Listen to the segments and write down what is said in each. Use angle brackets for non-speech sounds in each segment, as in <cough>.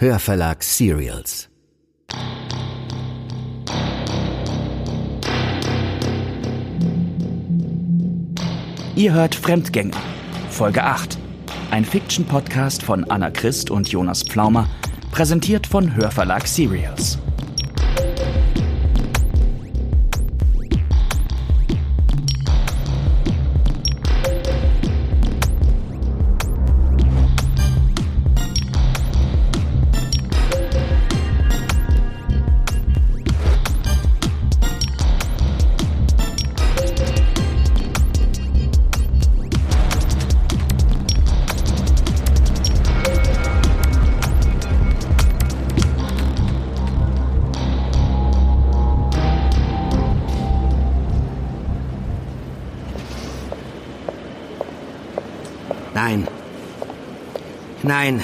Hörverlag Serials. Ihr hört Fremdgänger, Folge 8. Ein Fiction-Podcast von Anna Christ und Jonas Pflaumer, präsentiert von Hörverlag Serials. Nein.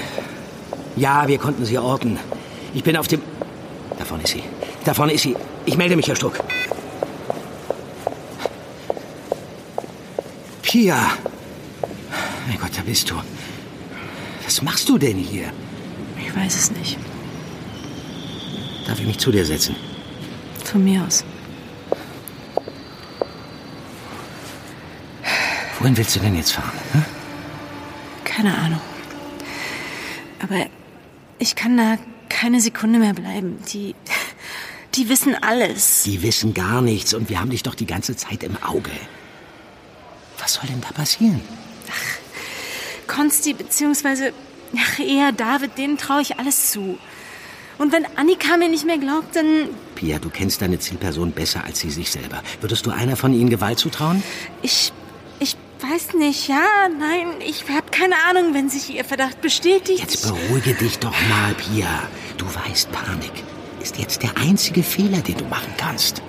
Ja, wir konnten sie orten. Ich bin auf dem... Da vorne ist sie. Da vorne ist sie. Ich melde mich, Herr Stuck. Pia. Mein Gott, da bist du. Was machst du denn hier? Ich weiß es nicht. Darf ich mich zu dir setzen? Von mir aus. Wohin willst du denn jetzt fahren? Hm? Keine Ahnung. Aber ich kann da keine Sekunde mehr bleiben. Die, die wissen alles. Die wissen gar nichts und wir haben dich doch die ganze Zeit im Auge. Was soll denn da passieren? Konsti beziehungsweise ach, eher David, denen traue ich alles zu. Und wenn Annika mir nicht mehr glaubt, dann Pia, du kennst deine Zielperson besser als sie sich selber. Würdest du einer von ihnen Gewalt zutrauen? ich weiß nicht. Ja, nein, ich habe keine Ahnung, wenn sich ihr Verdacht bestätigt. Jetzt beruhige dich doch mal, Pia. Du weißt, Panik ist jetzt der einzige Fehler, den du machen kannst.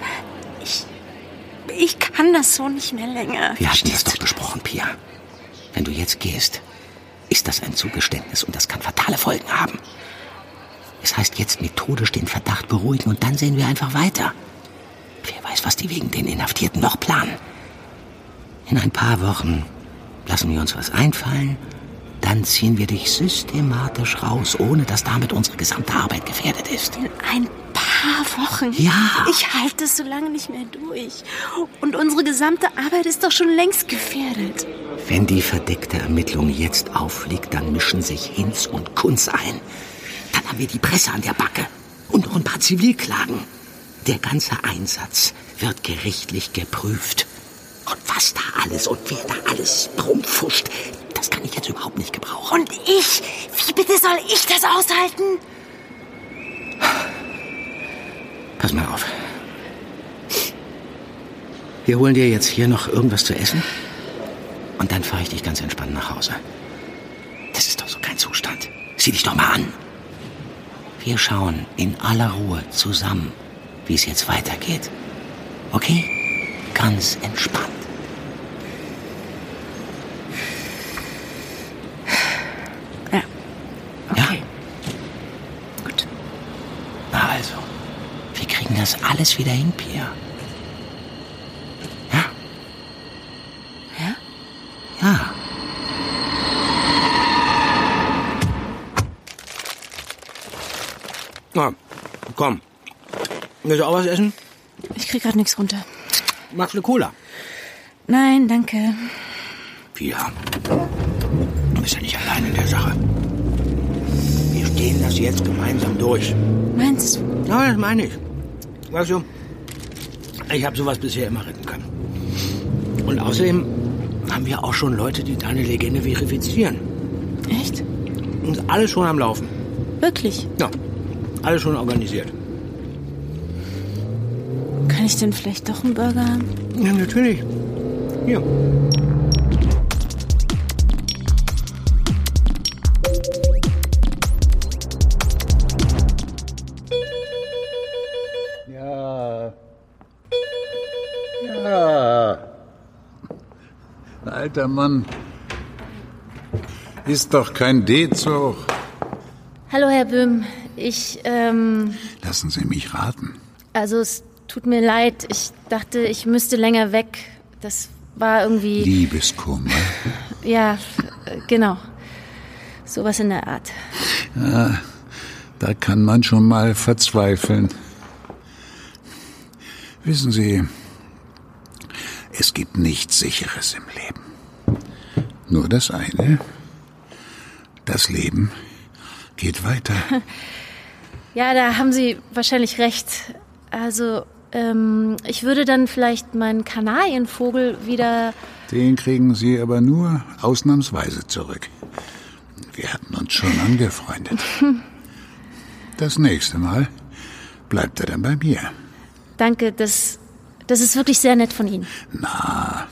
ich kann das so nicht mehr länger. Wir hatten das doch besprochen, Pia. Wenn du jetzt gehst, ist das ein Zugeständnis und das kann fatale Folgen haben. Es heißt jetzt methodisch den Verdacht beruhigen und dann sehen wir einfach weiter. Wer weiß, was die wegen den Inhaftierten noch planen. In ein paar Wochen lassen wir uns was einfallen, dann ziehen wir dich systematisch raus, ohne dass damit unsere gesamte Arbeit gefährdet ist. In ein paar Wochen. Ja. Ich halte es so lange nicht mehr durch. Und unsere gesamte Arbeit ist doch schon längst gefährdet. Wenn die verdeckte Ermittlung jetzt auffliegt, dann mischen sich Hinz und Kunz ein. Dann haben wir die Presse an der Backe und noch ein paar Zivilklagen. Der ganze Einsatz wird gerichtlich geprüft. Und was da alles und wer da alles rumfuscht, das kann ich jetzt überhaupt nicht gebrauchen. Und ich? Wie bitte soll ich das aushalten? Pass mal auf. Wir holen dir jetzt hier noch irgendwas zu essen und dann fahre ich dich ganz entspannt nach Hause. Das ist doch so kein Zustand. Sieh dich doch mal an. Wir schauen in aller Ruhe zusammen, wie es jetzt weitergeht. Okay? Ganz entspannt. Ja. Ja? Okay. Gut. Na also, wir kriegen das alles wieder hin, Pia. Ja? Ja? Ja. Na, komm. Willst du auch was essen? Ich krieg gerade nichts runter. Magst du eine Cola? Nein, danke. Pia, du bist ja nicht allein in der Sache. Wir stehen das jetzt gemeinsam durch. Meinst du? Ja, das meine ich. Weißt du, ich habe sowas bisher immer retten können. Und außerdem haben wir auch schon Leute, die deine Legende verifizieren. Echt? Und alles schon am Laufen. Wirklich? Ja, alles schon organisiert. Kann ich denn vielleicht doch einen Burger haben? Ja, natürlich. Hier. Alter Mann. Ist doch kein D-Zug. Hallo, Herr Böhm. Ich, ähm, Lassen Sie mich raten. also es tut mir leid. Ich dachte, ich müsste länger weg. Das war irgendwie, Liebeskummer. <laughs> ja, genau. Sowas in der Art. Da kann man schon mal verzweifeln. Wissen Sie, es gibt nichts Sicheres im Leben. Nur das eine. Das Leben geht weiter. <laughs> Ja, da haben Sie wahrscheinlich recht. Also, ähm, ich würde dann vielleicht meinen Kanarienvogel wieder. Den kriegen Sie aber nur ausnahmsweise zurück. Wir hatten uns schon angefreundet. <laughs> Das nächste Mal bleibt er dann bei mir. Danke, das, das ist wirklich sehr nett von Ihnen. Na,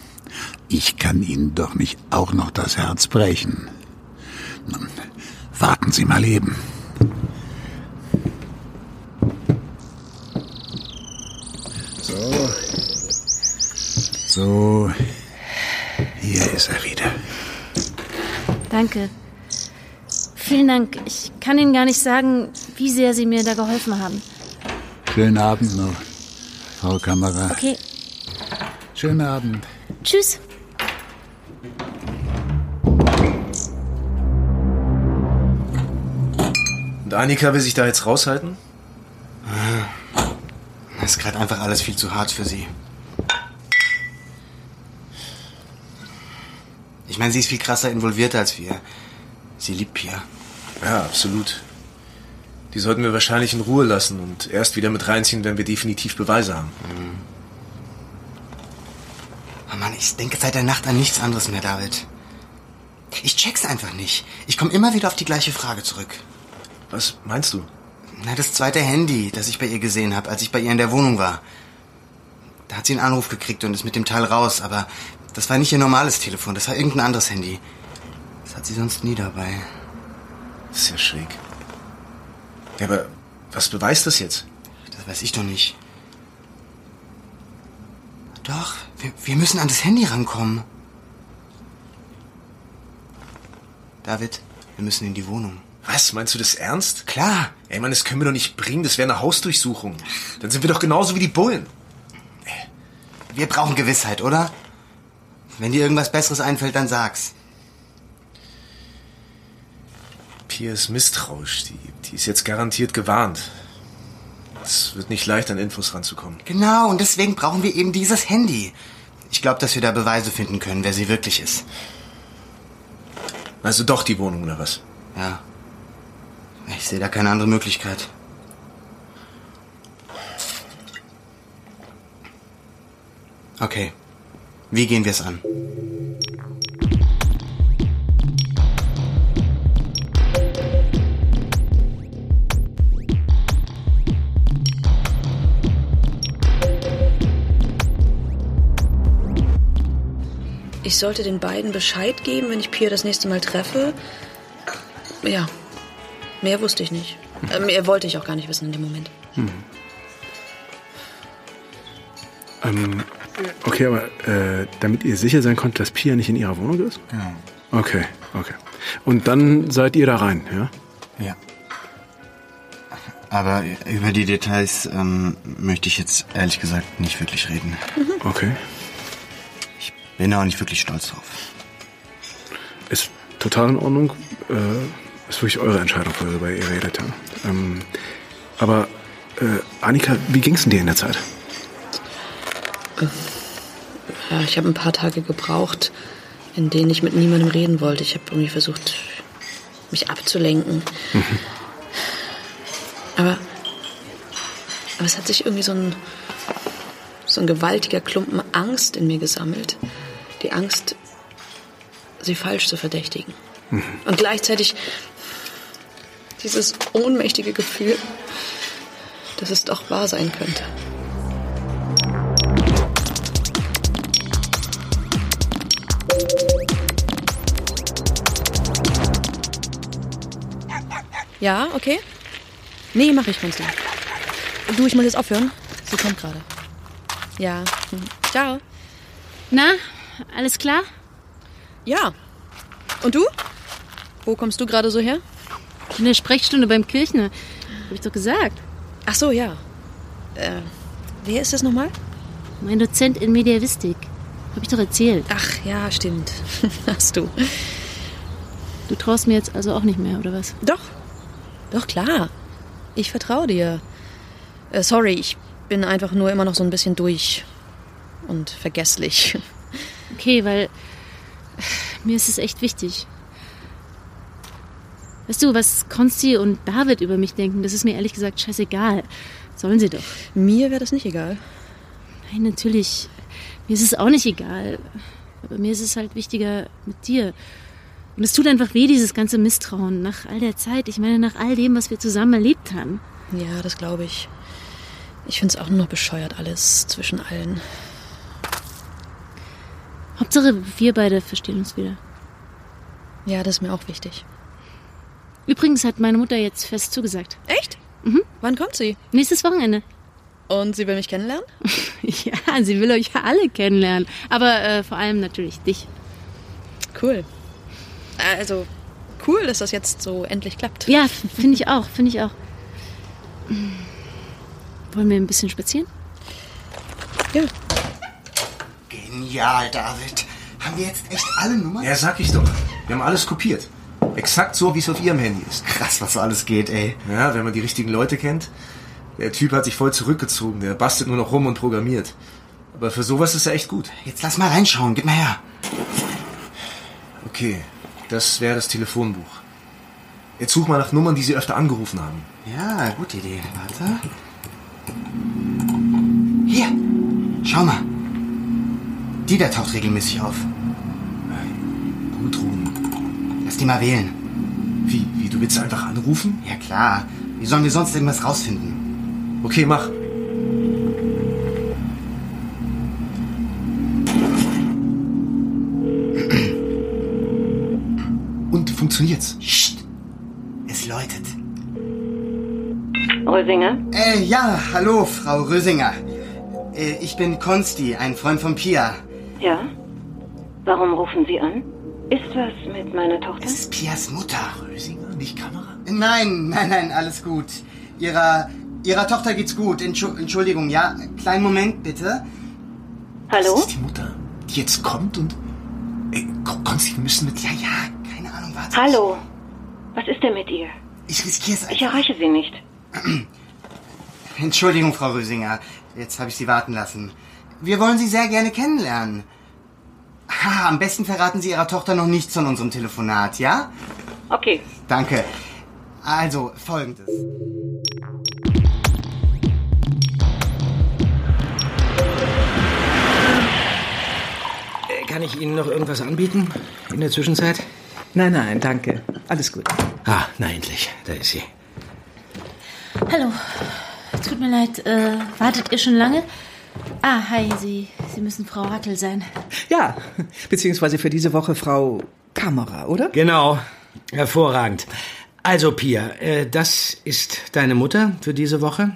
ich kann Ihnen doch nicht auch noch das Herz brechen. Nun, Warten Sie mal eben. So. So. Hier ist er wieder. Danke. Vielen Dank. Ich kann Ihnen gar nicht sagen, wie sehr Sie mir da geholfen haben. Schönen Abend noch, Frau Kamera. Okay, Schönen Abend. Tschüss. Und Annika will sich da jetzt raushalten? Das ist gerade einfach alles viel zu hart für sie. Ich meine, sie ist viel krasser involviert als wir. Sie liebt Pia. Ja, absolut. Die sollten wir wahrscheinlich in Ruhe lassen und erst wieder mit reinziehen, wenn wir definitiv Beweise haben. Oh Mann, ich denke seit der Nacht an nichts anderes mehr, David. Ich check's einfach nicht. Ich komme immer wieder auf die gleiche Frage zurück. Was meinst du? Na, das zweite Handy, das ich bei ihr gesehen habe, als ich bei ihr in der Wohnung war. Da hat sie einen Anruf gekriegt und ist mit dem Teil raus, aber das war nicht ihr normales Telefon, das war irgendein anderes Handy. Das hat sie sonst nie dabei. Das ist ja schräg. Ja, aber was beweist das jetzt? Das weiß ich doch nicht. Doch, wir, wir müssen an das Handy rankommen. David, wir müssen in die Wohnung. Was, meinst du das ernst? Klar. Ey, Mann, das können wir doch nicht bringen. Das wäre eine Hausdurchsuchung. Dann sind wir doch genauso wie die Bullen. Wir brauchen Gewissheit, oder? Wenn dir irgendwas Besseres einfällt, dann sag's. Pia ist misstrauisch. Die, die ist jetzt garantiert gewarnt. Es wird nicht leicht, an Infos ranzukommen. Genau, und deswegen brauchen wir eben dieses Handy. Ich glaube, dass wir da Beweise finden können, wer sie wirklich ist. Also doch die Wohnung oder was? Ja. Ich sehe da keine andere Möglichkeit. Okay. Wie gehen wir es an? Ich sollte den beiden Bescheid geben, wenn ich Pia das nächste Mal treffe. Ja, mehr wusste ich nicht. Äh, mehr wollte ich auch gar nicht wissen in dem Moment. Ähm, okay, aber äh, damit ihr sicher sein konntet, dass Pia nicht in ihrer Wohnung ist? Genau. Okay, okay. Und dann seid ihr da rein, ja? Ja. Aber über die Details ähm, möchte ich jetzt ehrlich gesagt nicht wirklich reden. Okay. Bin auch nicht wirklich stolz drauf. Ist total in Ordnung. Äh, ist wirklich eure Entscheidung, worüber ihr redet, ja. Ähm, aber, äh, Annika, wie ging's denn dir in der Zeit? Ja, ich habe ein paar Tage gebraucht, in denen ich mit niemandem reden wollte. Ich habe irgendwie versucht, mich abzulenken. Aber, aber es hat sich irgendwie so ein, so ein gewaltiger Klumpen Angst in mir gesammelt. Die Angst, sie falsch zu verdächtigen. Und gleichzeitig dieses ohnmächtige Gefühl, dass es doch wahr sein könnte. Ja, okay. Nee, mach ich, kannst du. Du, ich muss jetzt aufhören. Sie kommt gerade. Ja. hm. Ciao. Na, alles klar? Ja. Und du? Wo kommst du gerade so her? In der Sprechstunde beim Kirchner. Hab ich doch gesagt. Ach so, ja. Äh, wer ist das nochmal? Mein Dozent in Mediavistik. Hab ich doch erzählt. Ach, ja, stimmt. <laughs> Hast du. Du traust mir jetzt also auch nicht mehr, oder was? Doch. Doch, klar. Ich vertraue dir. Äh, sorry, ich bin einfach nur immer noch so ein bisschen durch und vergesslich. Okay, weil mir ist es echt wichtig. Weißt du, was Konsti und David über mich denken, das ist mir ehrlich gesagt scheißegal. Sollen sie doch. Mir wäre das nicht egal. Nein, natürlich. Mir ist es auch nicht egal. Aber mir ist es halt wichtiger mit dir. Und es tut einfach weh, dieses ganze Misstrauen nach all der Zeit. Ich meine, nach all dem, was wir zusammen erlebt haben. Ja, das glaube ich. Ich finde es auch nur noch bescheuert alles zwischen allen. Hauptsache, wir beide verstehen uns wieder. Ja, das ist mir auch wichtig. Übrigens hat meine Mutter jetzt fest zugesagt. Echt? Mhm. Wann kommt sie? Nächstes Wochenende. Und sie will mich kennenlernen? <laughs> ja, sie will euch alle kennenlernen. Aber äh, vor allem natürlich dich. Cool. Also, cool, dass das jetzt so endlich klappt. Ja, finde ich auch, finde ich auch. Wollen wir ein bisschen spazieren? Ja. Genial, David. Haben wir jetzt echt alle Nummern? Ja, sag ich doch. Wir haben alles kopiert. Exakt so, wie es auf ihrem Handy ist. Krass, was so alles geht, ey. Ja, wenn man die richtigen Leute kennt. Der Typ hat sich voll zurückgezogen. Der bastelt nur noch rum und programmiert. Aber für sowas ist er echt gut. Jetzt lass mal reinschauen. Gib mal her. Okay, das wäre das Telefonbuch. Jetzt such mal nach Nummern, die Sie öfter angerufen haben. Ja, gute Idee. Warte. Hier. Schau mal. Die da taucht regelmäßig auf. Gudrun. Lass die mal wählen. Wie, wie, du willst einfach anrufen? Ja, klar. Wie sollen wir sonst irgendwas rausfinden? Okay, mach. Und funktioniert's? Psst. Es läutet. Rösinger? Äh, ja, hallo, Frau Rösinger. Äh, ich bin Konsti, ein Freund von Pia. Ja? Warum rufen Sie an? Ist was mit meiner Tochter? Das ist Pias Mutter. Rösinger, nicht Kamera? Nein, nein, nein, alles gut. Ihrer, ihrer Tochter geht's gut. Entschu Entschuldigung, ja? Kleinen Moment, bitte. Hallo? Das ist die Mutter, die jetzt kommt und... Komm, Konsti, wir müssen mit... Ja, ja, keine Ahnung, warte. Hallo? Was ist denn mit ihr? Ich riskiere es Ich einfach. erreiche sie nicht. Entschuldigung, Frau Rösinger. Jetzt habe ich Sie warten lassen. Wir wollen Sie sehr gerne kennenlernen. Ha, am besten verraten Sie Ihrer Tochter noch nichts von unserem Telefonat, ja? Okay. Danke. Also, folgendes. Äh, Kann ich Ihnen noch irgendwas anbieten in der Zwischenzeit? Nein, nein, danke. Alles gut. Ah, na endlich, da ist sie. Hallo. Tut mir leid, äh, wartet ihr schon lange? Ah, hi, Sie, Sie müssen Frau Rackel sein. Ja, beziehungsweise für diese Woche Frau Kamera, oder? Genau, hervorragend. Also Pia, äh, das ist deine Mutter für diese Woche.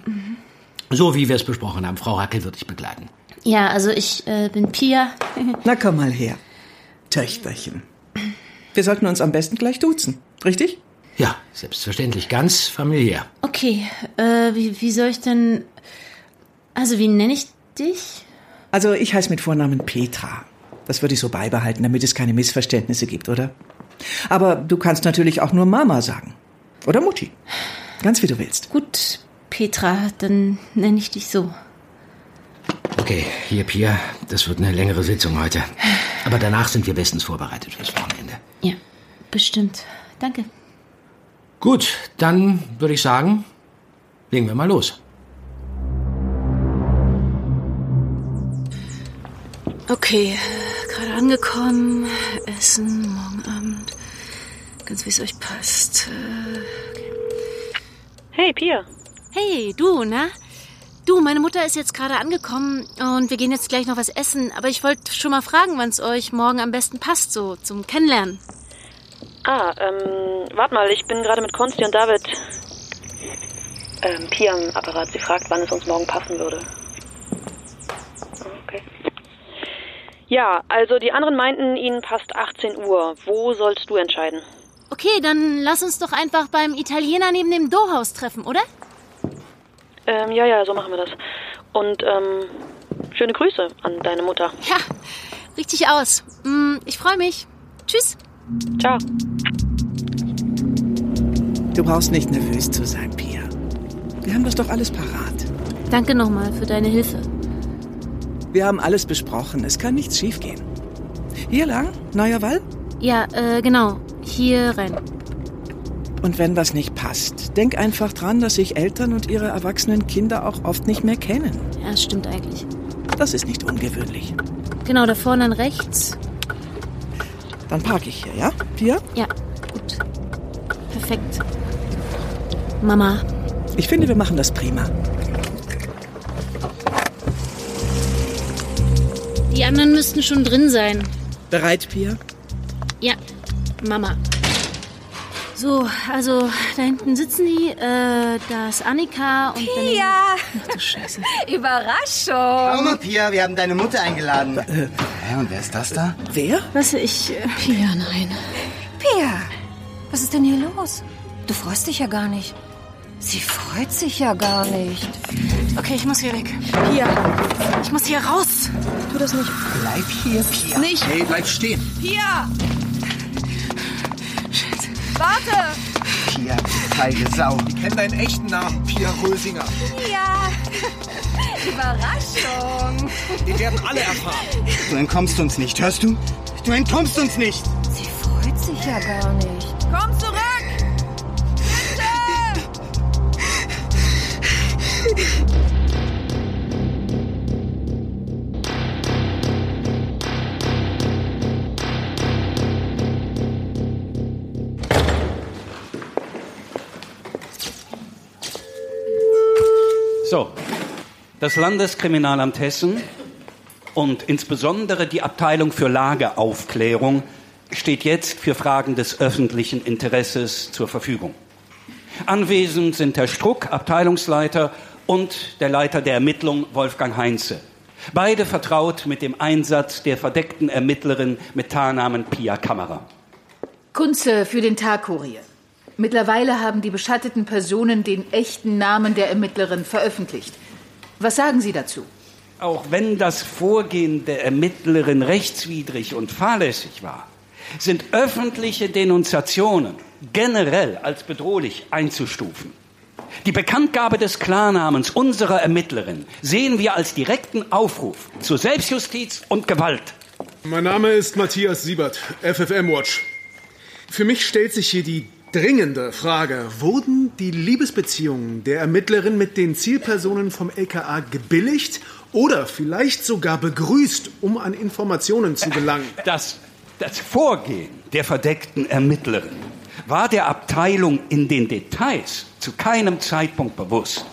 So wie wir es besprochen haben. Frau Rackel wird dich begleiten. Ja, also ich äh, bin Pia. <laughs> Na komm mal her. Töchterchen. Wir sollten uns am besten gleich duzen, richtig? Ja, selbstverständlich, ganz familiär. Okay, äh, wie, wie soll ich denn... Also, wie nenne ich dich? Also ich heiße mit Vornamen Petra. Das würde ich so beibehalten, damit es keine Missverständnisse gibt, oder? Aber du kannst natürlich auch nur Mama sagen. Oder Mutti. Ganz wie du willst. Gut, Petra, dann nenne ich dich so. Okay, hier Pia, das wird eine längere Sitzung heute. Aber danach sind wir bestens vorbereitet fürs Wochenende. Ja, bestimmt. Danke. Gut, dann würde ich sagen, legen wir mal los. Okay, gerade angekommen. Essen, morgen Abend. Ganz wie es euch passt. Äh, Hey, Pia. Hey, du, na? Du, meine Mutter ist jetzt gerade angekommen und wir gehen jetzt gleich noch was essen. Aber ich wollte schon mal fragen, wann es euch morgen am besten passt, so zum Kennenlernen. Ah, ähm, warte mal, ich bin gerade mit Konsti und David. Ähm, Pia am Apparat. Sie fragt, wann es uns morgen passen würde. Ja, also die anderen meinten, ihnen passt 18 Uhr. Wo sollst du entscheiden? Okay, dann lass uns doch einfach beim Italiener neben dem Dohaus treffen, oder? Ähm, ja, ja, so machen wir das. Und, ähm, schöne Grüße an deine Mutter. Ja, richtig aus. Mm, Ich freue mich. Tschüss. Ciao. Du brauchst nicht nervös zu sein, Pia. Wir haben das doch alles parat. Danke nochmal für deine Hilfe. Wir haben alles besprochen. Es kann nichts schiefgehen. Hier lang? Neuer Wall? Ja, äh, genau. Hier rein. Und wenn was nicht passt, denk einfach dran, dass sich Eltern und ihre erwachsenen Kinder auch oft nicht mehr kennen. Ja, das stimmt eigentlich. Das ist nicht ungewöhnlich. Genau, da vorne an rechts. Dann parke ich hier, ja? Pia? Ja, gut. Perfekt. Mama. Ich finde, wir machen das prima. Die anderen müssten schon drin sein. Bereit, Pia? Ja, Mama. So, also da hinten sitzen die. Äh, da ist Annika und Pia! Ach du Scheiße. <laughs> Überraschung! Schau mal, Pia, wir haben deine Mutter eingeladen. Hä, und wer ist das da? Wer? Was, ich... Äh, Pia, nein. Pia! Was ist denn hier los? Du freust dich ja gar nicht. Sie freut sich ja gar nicht. Okay, ich muss hier weg. Hier. Ich muss hier raus. Tu das nicht. Bleib hier, Pia. Nicht. Hey, bleib stehen. Pia! Warte! Pia, feige Sau. Ich kenne deinen echten Namen, Pia Rösinger. Pia! Überraschung! Den werden alle erfahren. Du entkommst uns nicht, hörst du? Du entkommst uns nicht. Sie freut sich ja gar nicht. So, das Landeskriminalamt Hessen und insbesondere die Abteilung für Lageaufklärung steht jetzt für Fragen des öffentlichen Interesses zur Verfügung. Anwesend sind Herr Struck, Abteilungsleiter, und der Leiter der Ermittlung, Wolfgang Heinze. Beide vertraut mit dem Einsatz der verdeckten Ermittlerin mit Tarnamen Pia Kammerer. Kunze für den Tagkurier. Mittlerweile haben die beschatteten Personen den echten Namen der Ermittlerin veröffentlicht. Was sagen Sie dazu? Auch wenn das Vorgehen der Ermittlerin rechtswidrig und fahrlässig war, sind öffentliche Denunziationen generell als bedrohlich einzustufen. Die Bekanntgabe des Klarnamens unserer Ermittlerin sehen wir als direkten Aufruf zur Selbstjustiz und Gewalt. Mein Name ist Matthias Siebert, FFM Watch. Für mich stellt sich hier die dringende Frage, wurden die Liebesbeziehungen der Ermittlerin mit den Zielpersonen vom LKA gebilligt oder vielleicht sogar begrüßt, um an Informationen zu gelangen? Das, das Vorgehen der verdeckten Ermittlerin war der Abteilung in den Details zu keinem Zeitpunkt bewusst.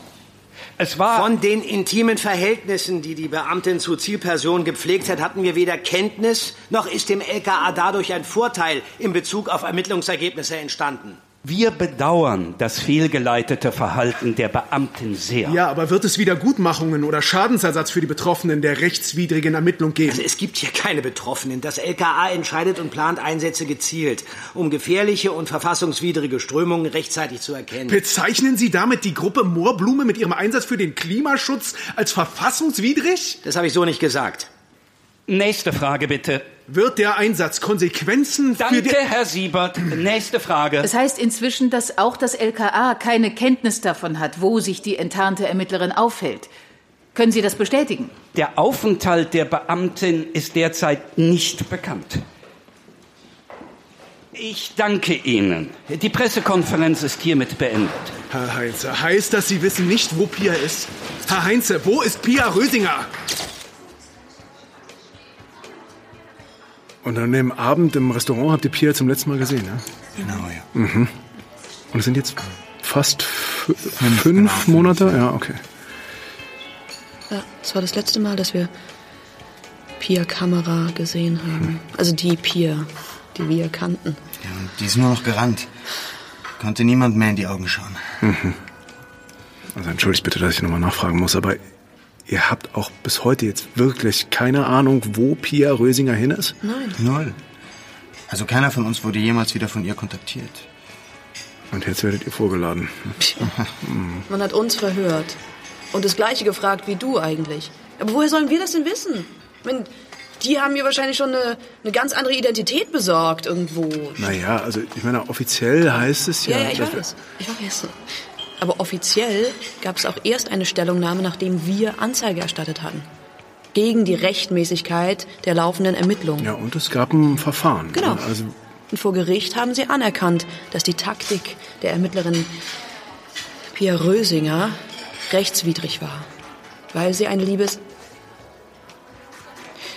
Es war Von den intimen Verhältnissen, die die Beamtin zu Zielpersonen gepflegt hat, hatten wir weder Kenntnis, noch ist dem LKA dadurch ein Vorteil in Bezug auf Ermittlungsergebnisse entstanden. Wir bedauern das fehlgeleitete Verhalten der Beamtin sehr. Ja, aber wird es Wiedergutmachungen oder Schadensersatz für die Betroffenen der rechtswidrigen Ermittlung geben? Also es gibt hier keine Betroffenen. Das LKA entscheidet und plant Einsätze gezielt, um gefährliche und verfassungswidrige Strömungen rechtzeitig zu erkennen. Bezeichnen Sie damit die Gruppe Moorblume mit ihrem Einsatz für den Klimaschutz als verfassungswidrig? Das habe ich so nicht gesagt. Nächste Frage bitte. Wird der Einsatz Konsequenzen für die... Danke, Herr Siebert. Nächste Frage. Es heißt inzwischen, dass auch das LKA keine Kenntnis davon hat, wo sich die enttarnte Ermittlerin aufhält. Können Sie das bestätigen? Der Aufenthalt der Beamtin ist derzeit nicht bekannt. Ich danke Ihnen. Die Pressekonferenz ist hiermit beendet. Herr Heinze, heißt das, Sie wissen nicht, wo Pia ist? Herr Heinze, wo ist Pia Rösinger? Und an dem Abend im Restaurant habt ihr Pia zum letzten Mal gesehen, ja? Genau, ja. Mhm. Und es sind jetzt fast fünf Monate? Ja, okay. Ja, das war das letzte Mal, dass wir Pia Kamera gesehen haben. Also die Pia, die wir kannten. Ja, und die ist nur noch gerannt. Konnte niemand mehr in die Augen schauen. Mhm. Also entschuldigt bitte, dass ich nochmal nachfragen muss, aber ihr habt auch bis heute jetzt wirklich keine Ahnung, wo Pia Rösinger hin ist? Nein. Null. Also keiner von uns wurde jemals wieder von ihr kontaktiert. Und jetzt werdet ihr vorgeladen. Man hat uns verhört. Und das Gleiche gefragt wie du eigentlich. Aber woher sollen wir das denn wissen? Ich meine, die haben mir wahrscheinlich schon eine, eine ganz andere Identität besorgt irgendwo. Naja, also ich meine, offiziell heißt es ja... Ja, ja, ich weiß. Ich weiß. Aber offiziell gab es auch erst eine Stellungnahme, nachdem wir Anzeige erstattet hatten. Gegen die Rechtmäßigkeit der laufenden Ermittlungen. Ja, und es gab ein Verfahren. Genau. Also, Und vor Gericht haben sie anerkannt, dass die Taktik der Ermittlerin Pia Rösinger rechtswidrig war. Weil sie ein Liebes...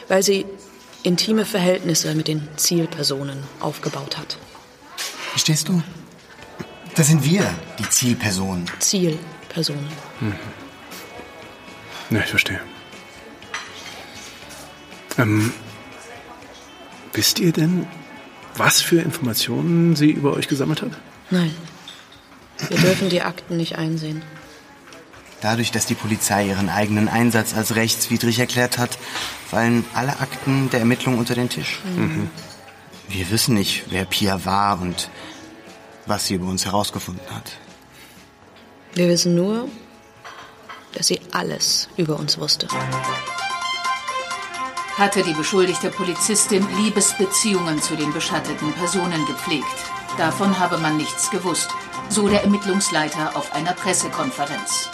Weil sie intime Verhältnisse mit den Zielpersonen aufgebaut hat. Verstehst du? Das sind wir, die Zielpersonen. Zielpersonen. hm. Ja, ich verstehe. Ähm, wisst ihr denn, was für Informationen sie über euch gesammelt hat? Nein. Wir dürfen die Akten nicht einsehen. Dadurch, dass die Polizei ihren eigenen Einsatz als rechtswidrig erklärt hat, fallen alle Akten der Ermittlung unter den Tisch. Mhm. Wir wissen nicht, wer Pia war und was sie über uns herausgefunden hat. Wir wissen nur, dass sie alles über uns wusste. Hatte die beschuldigte Polizistin Liebesbeziehungen zu den beschatteten Personen gepflegt. Davon habe man nichts gewusst, so der Ermittlungsleiter auf einer Pressekonferenz.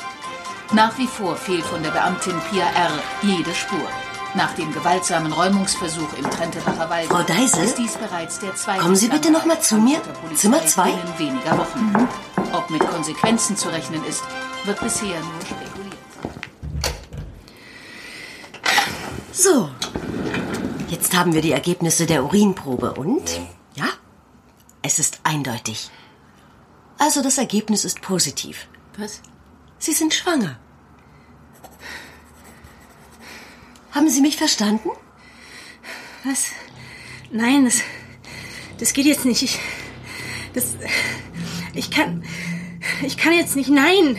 Nach wie vor fehlt von der Beamtin Pia R. jede Spur. Nach dem gewaltsamen Räumungsversuch im Trentebacher Wald Frau Deisel? ist dies bereits der zweite Kommen Sie bitte noch mal zu mir? Zimmer zwei? binnen weniger Wochen. Ob mit Konsequenzen zu rechnen ist, wird bisher nur spekuliert. So. Jetzt haben wir die Ergebnisse der Urinprobe und? Ja? Es ist eindeutig. Also das Ergebnis ist positiv. Was? Sie sind schwanger. Haben Sie mich verstanden? Was? Nein, das, das geht jetzt nicht. Ich, das, ich kann, ich kann jetzt nicht. Nein.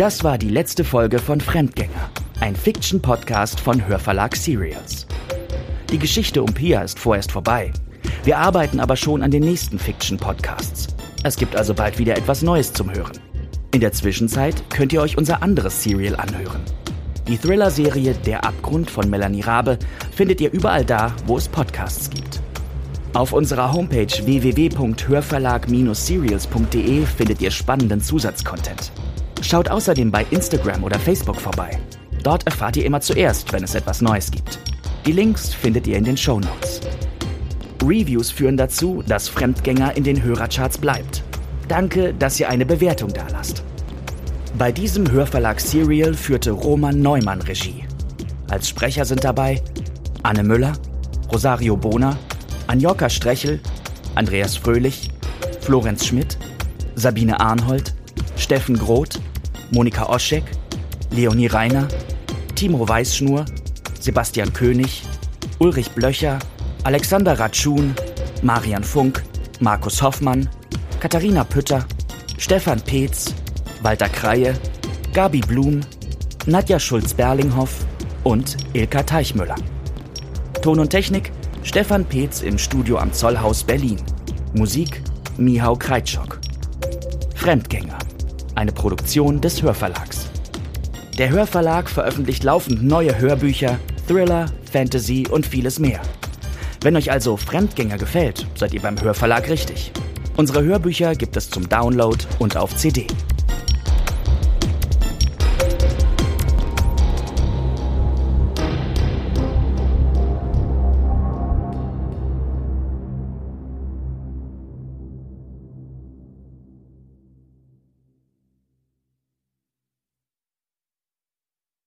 Das war die letzte Folge von Fremdgänger, ein Fiction-Podcast von Hörverlag Serials. Die Geschichte um Pia ist vorerst vorbei. Wir arbeiten aber schon an den nächsten Fiction-Podcasts. Es gibt also bald wieder etwas Neues zum Hören. In der Zwischenzeit könnt ihr euch unser anderes Serial anhören. Die Thriller-Serie Der Abgrund von Melanie Rabe findet ihr überall da, wo es Podcasts gibt. Auf unserer Homepage www.hörverlag-serials.de findet ihr spannenden Zusatzcontent. Schaut außerdem bei Instagram oder Facebook vorbei. Dort erfahrt ihr immer zuerst, wenn es etwas Neues gibt. Die Links findet ihr in den Show Notes. Reviews führen dazu, dass Fremdgänger in den Hörercharts bleibt. Danke, dass ihr eine Bewertung dalasst. Bei diesem Hörverlag Serial führte Roman Neumann Regie. Als Sprecher sind dabei Anne Müller, Rosario Bona, Anjoka Strechel, Andreas Fröhlich, Florenz Schmidt, Sabine Arnhold, Steffen Groth, Monika Oschek, Leonie Reiner, Timo Weißschnur, Sebastian König, Ulrich Blöcher, Alexander Ratschun, Marian Funk, Markus Hoffmann, Katharina Pütter, Stefan Peetz, Walter Kreie, Gabi Blum, Nadja Schulz-Berlinghoff und Ilka Teichmüller. Ton und Technik Stefan Peetz im Studio am Zollhaus Berlin. Musik Mihau Kreitschok. Fremdgänger. Eine Produktion des Hörverlags. Der Hörverlag veröffentlicht laufend neue Hörbücher, Thriller, Fantasy und vieles mehr. Wenn euch also Fremdgänger gefällt, seid ihr beim Hörverlag richtig. Unsere Hörbücher gibt es zum Download und auf CD.